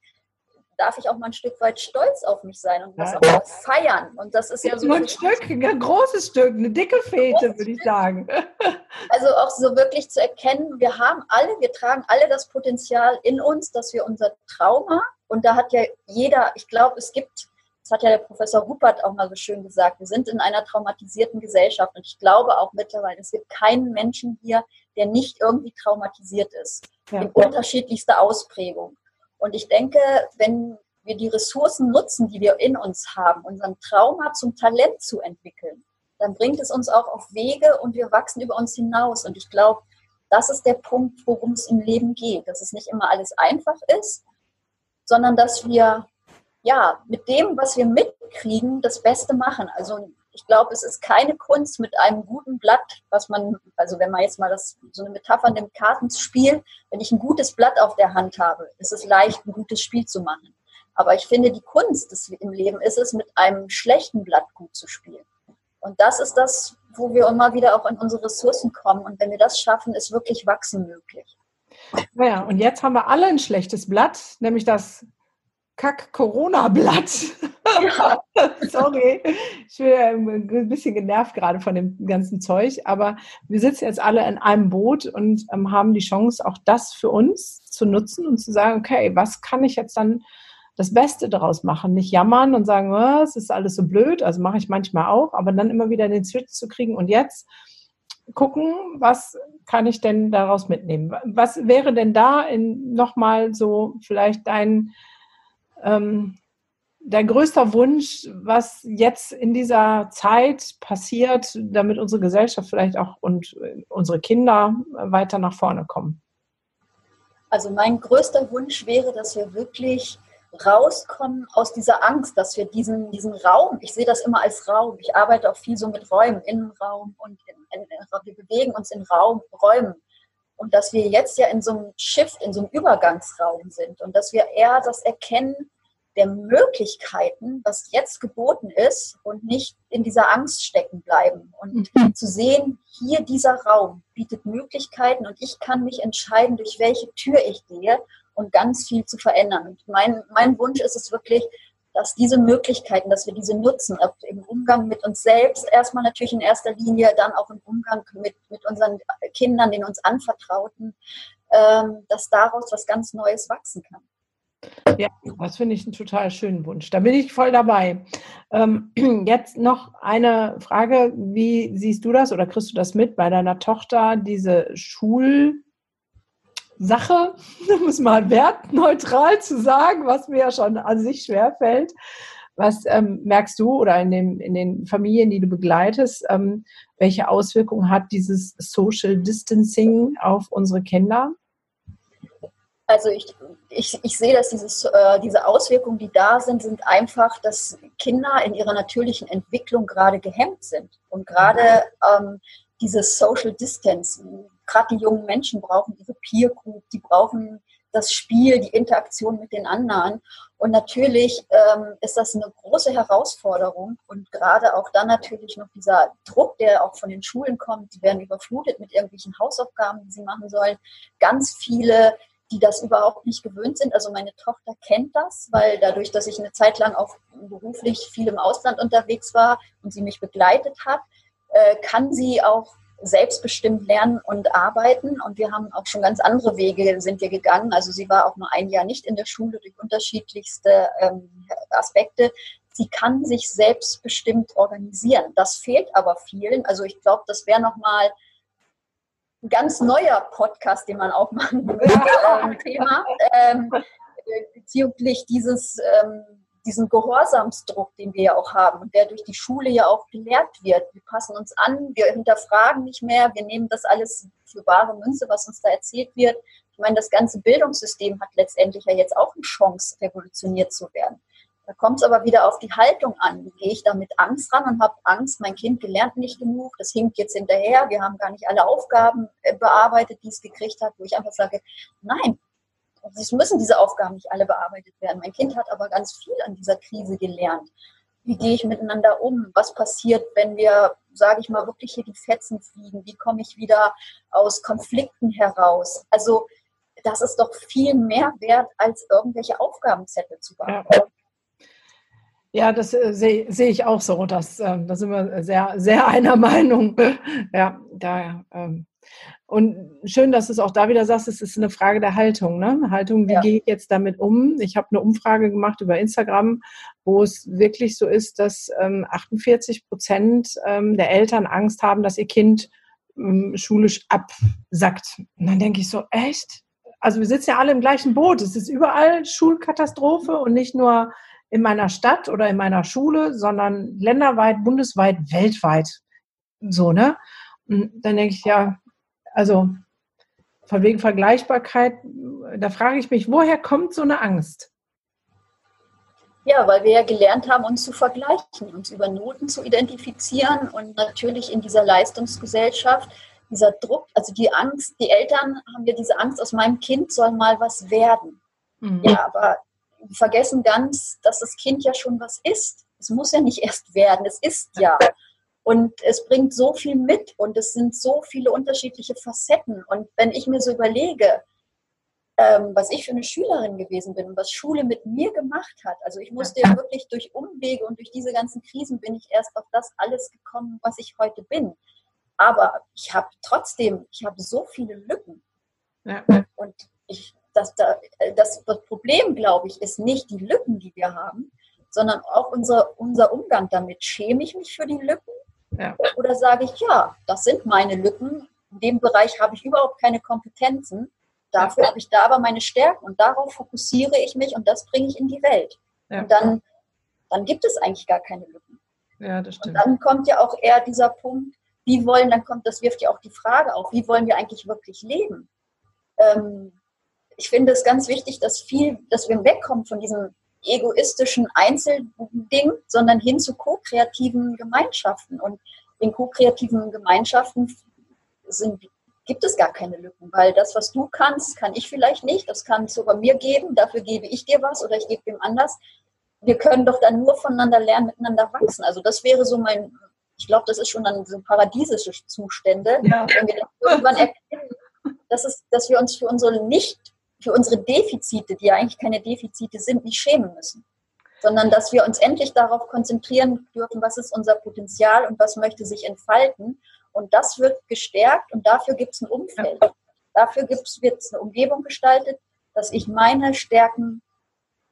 B: darf ich auch mal ein Stück weit stolz auf mich sein und das ja. auch feiern. Und das ist ja so.
A: Nur ein Stück, ein großes Stück, eine dicke Fete, würde ich sagen.
B: Also auch so wirklich zu erkennen, wir haben alle, wir tragen alle das Potenzial in uns, dass wir unser Trauma, und da hat ja jeder, ich glaube, es gibt, das hat ja der Professor Rupert auch mal so schön gesagt, wir sind in einer traumatisierten Gesellschaft und ich glaube auch mittlerweile, es gibt keinen Menschen hier, der nicht irgendwie traumatisiert ist. Ja. In unterschiedlichster Ausprägung. Und ich denke, wenn wir die Ressourcen nutzen, die wir in uns haben, unseren Trauma zum Talent zu entwickeln, dann bringt es uns auch auf Wege und wir wachsen über uns hinaus. Und ich glaube, das ist der Punkt, worum es im Leben geht, dass es nicht immer alles einfach ist, sondern dass wir ja mit dem, was wir mitkriegen, das Beste machen. Also ich glaube, es ist keine Kunst mit einem guten Blatt, was man, also wenn man jetzt mal das, so eine Metapher nimmt, Kartenspiel, wenn ich ein gutes Blatt auf der Hand habe, ist es leicht, ein gutes Spiel zu machen. Aber ich finde, die Kunst des, im Leben ist es, mit einem schlechten Blatt gut zu spielen. Und das ist das, wo wir immer wieder auch in unsere Ressourcen kommen. Und wenn wir das schaffen, ist wirklich Wachsen möglich.
A: Naja, und jetzt haben wir alle ein schlechtes Blatt, nämlich das Kack-Corona-Blatt. Ja. Sorry, ich bin ein bisschen genervt gerade von dem ganzen Zeug, aber wir sitzen jetzt alle in einem Boot und ähm, haben die Chance, auch das für uns zu nutzen und zu sagen, okay, was kann ich jetzt dann das Beste daraus machen? Nicht jammern und sagen, oh, es ist alles so blöd, also mache ich manchmal auch, aber dann immer wieder den Switch zu kriegen und jetzt gucken, was kann ich denn daraus mitnehmen? Was wäre denn da in nochmal so vielleicht dein ähm, dein größter Wunsch, was jetzt in dieser Zeit passiert, damit unsere Gesellschaft vielleicht auch und unsere Kinder weiter nach vorne kommen?
B: Also mein größter Wunsch wäre, dass wir wirklich rauskommen aus dieser Angst, dass wir diesen, diesen Raum, ich sehe das immer als Raum, ich arbeite auch viel so mit Räumen, Innenraum und in, in, wir bewegen uns in Raum, Räumen. Und dass wir jetzt ja in so einem Shift, in so einem Übergangsraum sind und dass wir eher das erkennen, der Möglichkeiten, was jetzt geboten ist und nicht in dieser Angst stecken bleiben. Und mhm. zu sehen, hier dieser Raum bietet Möglichkeiten und ich kann mich entscheiden, durch welche Tür ich gehe und ganz viel zu verändern. Und mein, mein Wunsch ist es wirklich, dass diese Möglichkeiten, dass wir diese nutzen, im Umgang mit uns selbst, erstmal natürlich in erster Linie, dann auch im Umgang mit, mit unseren Kindern, den uns anvertrauten, ähm, dass daraus was ganz Neues wachsen kann.
A: Ja, das finde ich einen total schönen Wunsch. Da bin ich voll dabei. Ähm, jetzt noch eine Frage. Wie siehst du das oder kriegst du das mit bei deiner Tochter, diese Schulsache, um es mal wertneutral zu sagen, was mir ja schon an sich schwerfällt. Was ähm, merkst du oder in, dem, in den Familien, die du begleitest, ähm, welche Auswirkungen hat dieses Social Distancing auf unsere Kinder?
B: Also ich, ich, ich sehe, dass dieses, äh, diese Auswirkungen, die da sind, sind einfach, dass Kinder in ihrer natürlichen Entwicklung gerade gehemmt sind. Und gerade ähm, dieses Social Distance, gerade die jungen Menschen brauchen diese Peer Group, die brauchen das Spiel, die Interaktion mit den anderen. Und natürlich ähm, ist das eine große Herausforderung und gerade auch dann natürlich noch dieser Druck, der auch von den Schulen kommt. Die werden überflutet mit irgendwelchen Hausaufgaben, die sie machen sollen. Ganz viele die das überhaupt nicht gewöhnt sind. Also meine Tochter kennt das, weil dadurch, dass ich eine Zeit lang auch beruflich viel im Ausland unterwegs war und sie mich begleitet hat, äh, kann sie auch selbstbestimmt lernen und arbeiten. Und wir haben auch schon ganz andere Wege sind wir gegangen. Also sie war auch nur ein Jahr nicht in der Schule durch unterschiedlichste ähm, Aspekte. Sie kann sich selbstbestimmt organisieren. Das fehlt aber vielen. Also ich glaube, das wäre nochmal ganz neuer Podcast, den man auch machen würde, ähm, Thema, ähm, bezüglich dieses, ähm, diesen Gehorsamsdruck, den wir ja auch haben und der durch die Schule ja auch gelehrt wird. Wir passen uns an, wir hinterfragen nicht mehr, wir nehmen das alles für wahre Münze, was uns da erzählt wird. Ich meine, das ganze Bildungssystem hat letztendlich ja jetzt auch eine Chance, revolutioniert zu werden. Da kommt es aber wieder auf die Haltung an. Wie gehe ich da mit Angst ran und habe Angst, mein Kind gelernt nicht genug, das hinkt jetzt hinterher, wir haben gar nicht alle Aufgaben äh, bearbeitet, die es gekriegt hat, wo ich einfach sage, nein, es müssen diese Aufgaben nicht alle bearbeitet werden. Mein Kind hat aber ganz viel an dieser Krise gelernt. Wie gehe ich miteinander um? Was passiert, wenn wir, sage ich mal, wirklich hier die Fetzen fliegen? Wie komme ich wieder aus Konflikten heraus? Also das ist doch viel mehr wert, als irgendwelche Aufgabenzettel zu bearbeiten. Ja.
A: Das äh, sehe seh ich auch so. Das, äh, da sind wir sehr, sehr einer Meinung. ja, da. Ähm. Und schön, dass du es auch da wieder sagst, es ist eine Frage der Haltung. Ne? Haltung, wie ja. gehe ich jetzt damit um? Ich habe eine Umfrage gemacht über Instagram, wo es wirklich so ist, dass ähm, 48 Prozent ähm, der Eltern Angst haben, dass ihr Kind ähm, schulisch absackt. Und dann denke ich so, echt? Also wir sitzen ja alle im gleichen Boot. Es ist überall Schulkatastrophe und nicht nur in meiner Stadt oder in meiner Schule, sondern länderweit, bundesweit, weltweit. So, ne? Und dann denke ich, ja, also von wegen Vergleichbarkeit, da frage ich mich, woher kommt so eine Angst?
B: Ja, weil wir ja gelernt haben, uns zu vergleichen, uns über Noten zu identifizieren und natürlich in dieser Leistungsgesellschaft dieser Druck, also die Angst, die Eltern haben ja diese Angst, aus meinem Kind soll mal was werden. Mhm. Ja, aber vergessen ganz, dass das Kind ja schon was ist. Es muss ja nicht erst werden, es ist ja. Und es bringt so viel mit und es sind so viele unterschiedliche Facetten. Und wenn ich mir so überlege, ähm, was ich für eine Schülerin gewesen bin und was Schule mit mir gemacht hat. Also ich musste ja wirklich durch Umwege und durch diese ganzen Krisen bin ich erst auf das alles gekommen, was ich heute bin. Aber ich habe trotzdem, ich habe so viele Lücken. Ja. Und ich das, das Problem, glaube ich, ist nicht die Lücken, die wir haben, sondern auch unser, unser Umgang damit. Schäme ich mich für die Lücken? Ja. Oder sage ich, ja, das sind meine Lücken. In dem Bereich habe ich überhaupt keine Kompetenzen. Dafür ja. habe ich da aber meine Stärken und darauf fokussiere ich mich und das bringe ich in die Welt. Ja. Und dann, dann gibt es eigentlich gar keine Lücken. Ja, das stimmt. Und dann kommt ja auch eher dieser Punkt, wie wollen, dann kommt, das wirft ja auch die Frage auf, wie wollen wir eigentlich wirklich leben? Ähm, ich finde es ganz wichtig, dass viel, dass wir wegkommen von diesem egoistischen Einzelding, sondern hin zu ko-kreativen Gemeinschaften. Und in ko-kreativen Gemeinschaften sind, gibt es gar keine Lücken, weil das, was du kannst, kann ich vielleicht nicht. Das kann es sogar mir geben, dafür gebe ich dir was oder ich gebe dem anders. wir können doch dann nur voneinander lernen, miteinander wachsen. Also das wäre so mein, ich glaube, das ist schon dann so paradiesische Zustände, ja. wenn wir dann irgendwann erkennen, dass, es, dass wir uns für unsere nicht, für unsere Defizite, die ja eigentlich keine Defizite sind, nicht schämen müssen sondern dass wir uns endlich darauf konzentrieren dürfen, was ist unser Potenzial und was möchte sich entfalten. Und das wird gestärkt und dafür gibt es ein Umfeld. Dafür wird es eine Umgebung gestaltet, dass ich meine Stärken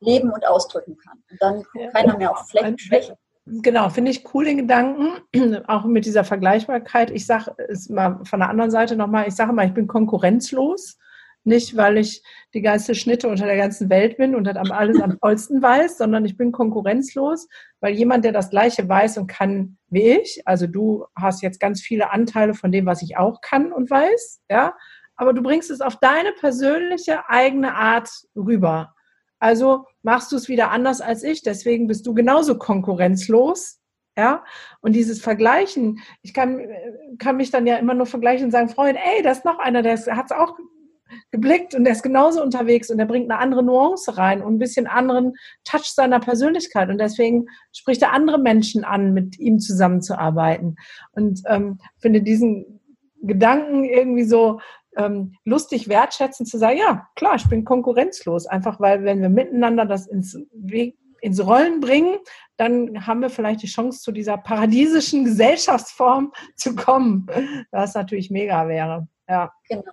B: leben und ausdrücken kann. Und dann ja. keiner mehr auf Flächen schwächen.
A: Genau, finde ich cool den Gedanken, auch mit dieser Vergleichbarkeit. Ich sage es mal von der anderen Seite nochmal, ich sage mal, ich bin konkurrenzlos. Nicht, weil ich die geilste Schnitte unter der ganzen Welt bin und das alles am tollsten weiß, sondern ich bin konkurrenzlos, weil jemand, der das Gleiche weiß und kann wie ich, also du hast jetzt ganz viele Anteile von dem, was ich auch kann und weiß, ja, aber du bringst es auf deine persönliche eigene Art rüber. Also machst du es wieder anders als ich, deswegen bist du genauso konkurrenzlos. Ja, und dieses Vergleichen, ich kann, kann mich dann ja immer nur vergleichen und sagen, Freund, ey, da ist noch einer, der hat es auch geblickt und der ist genauso unterwegs und der bringt eine andere Nuance rein und ein bisschen anderen Touch seiner Persönlichkeit. Und deswegen spricht er andere Menschen an, mit ihm zusammenzuarbeiten. Und ähm, finde diesen Gedanken irgendwie so ähm, lustig wertschätzen, zu sagen, ja, klar, ich bin konkurrenzlos. Einfach weil, wenn wir miteinander das ins, ins Rollen bringen, dann haben wir vielleicht die Chance, zu dieser paradiesischen Gesellschaftsform zu kommen. Was natürlich mega wäre. Ja.
B: Genau.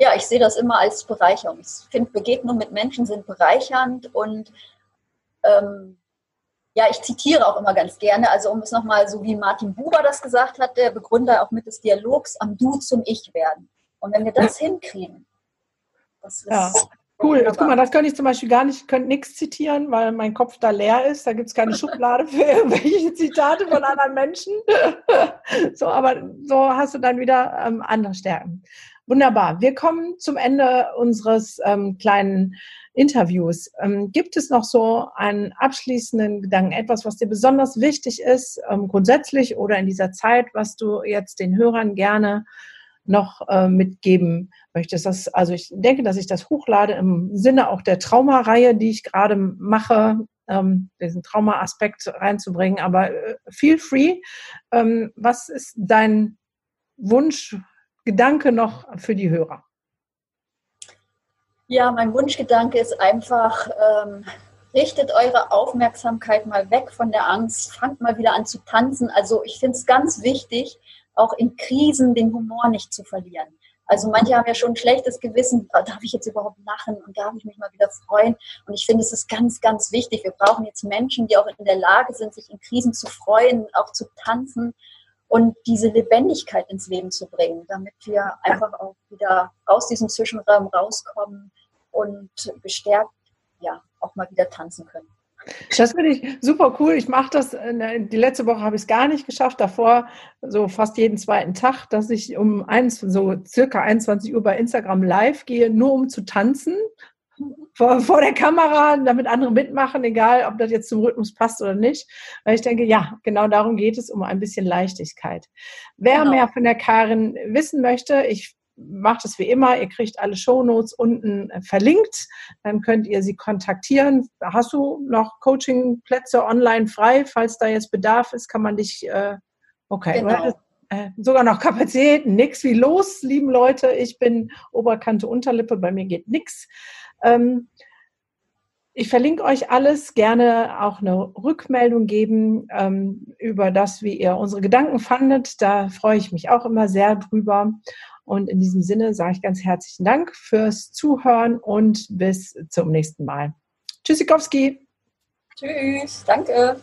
B: Ja, ich sehe das immer als Bereicherung. Ich finde, Begegnungen mit Menschen sind bereichernd und ähm, ja, ich zitiere auch immer ganz gerne, also um es nochmal, so wie Martin Buber das gesagt hat, der Begründer auch mit des Dialogs, am Du zum Ich werden. Und wenn wir das hinkriegen,
A: das ist ja. Cool, guck mal, das könnte ich zum Beispiel gar nicht, könnte nichts zitieren, weil mein Kopf da leer ist. Da gibt es keine Schublade für irgendwelche Zitate von anderen Menschen. so, aber so hast du dann wieder ähm, andere Stärken. Wunderbar. Wir kommen zum Ende unseres ähm, kleinen Interviews. Ähm, gibt es noch so einen abschließenden Gedanken, etwas, was dir besonders wichtig ist, ähm, grundsätzlich oder in dieser Zeit, was du jetzt den Hörern gerne noch äh, mitgeben möchtest. Das, also ich denke, dass ich das hochlade im Sinne auch der Traumareihe, die ich gerade mache, ähm, diesen Trauma-Aspekt reinzubringen. Aber äh, feel free. Ähm, was ist dein Wunsch, Gedanke noch für die Hörer?
B: Ja, mein Wunschgedanke ist einfach, ähm, richtet eure Aufmerksamkeit mal weg von der Angst, fangt mal wieder an zu tanzen. Also ich finde es ganz wichtig, auch in Krisen den Humor nicht zu verlieren. Also manche haben ja schon ein schlechtes Gewissen, oh, darf ich jetzt überhaupt lachen und darf ich mich mal wieder freuen? Und ich finde, es ist ganz, ganz wichtig. Wir brauchen jetzt Menschen, die auch in der Lage sind, sich in Krisen zu freuen, auch zu tanzen und diese Lebendigkeit ins Leben zu bringen, damit wir einfach auch wieder aus diesem Zwischenraum rauskommen und gestärkt ja auch mal wieder tanzen können.
A: Das finde ich super cool. Ich mache das, äh, die letzte Woche habe ich es gar nicht geschafft, davor so fast jeden zweiten Tag, dass ich um eins, so circa 21 Uhr bei Instagram live gehe, nur um zu tanzen. Vor, vor der Kamera, damit andere mitmachen, egal ob das jetzt zum Rhythmus passt oder nicht. Weil ich denke, ja, genau darum geht es, um ein bisschen Leichtigkeit. Wer genau. mehr von der Karin wissen möchte, ich macht es wie immer. Ihr kriegt alle Shownotes unten äh, verlinkt. Dann könnt ihr sie kontaktieren. Hast du noch Coachingplätze online frei? Falls da jetzt Bedarf ist, kann man dich, äh, okay, genau. äh, sogar noch Kapazitäten, nix wie los, lieben Leute. Ich bin Oberkante, Unterlippe, bei mir geht nix. Ähm, ich verlinke euch alles, gerne auch eine Rückmeldung geben ähm, über das, wie ihr unsere Gedanken fandet. Da freue ich mich auch immer sehr drüber. Und in diesem Sinne sage ich ganz herzlichen Dank fürs Zuhören und bis zum nächsten Mal. Tschüssikowski.
B: Tschüss, danke.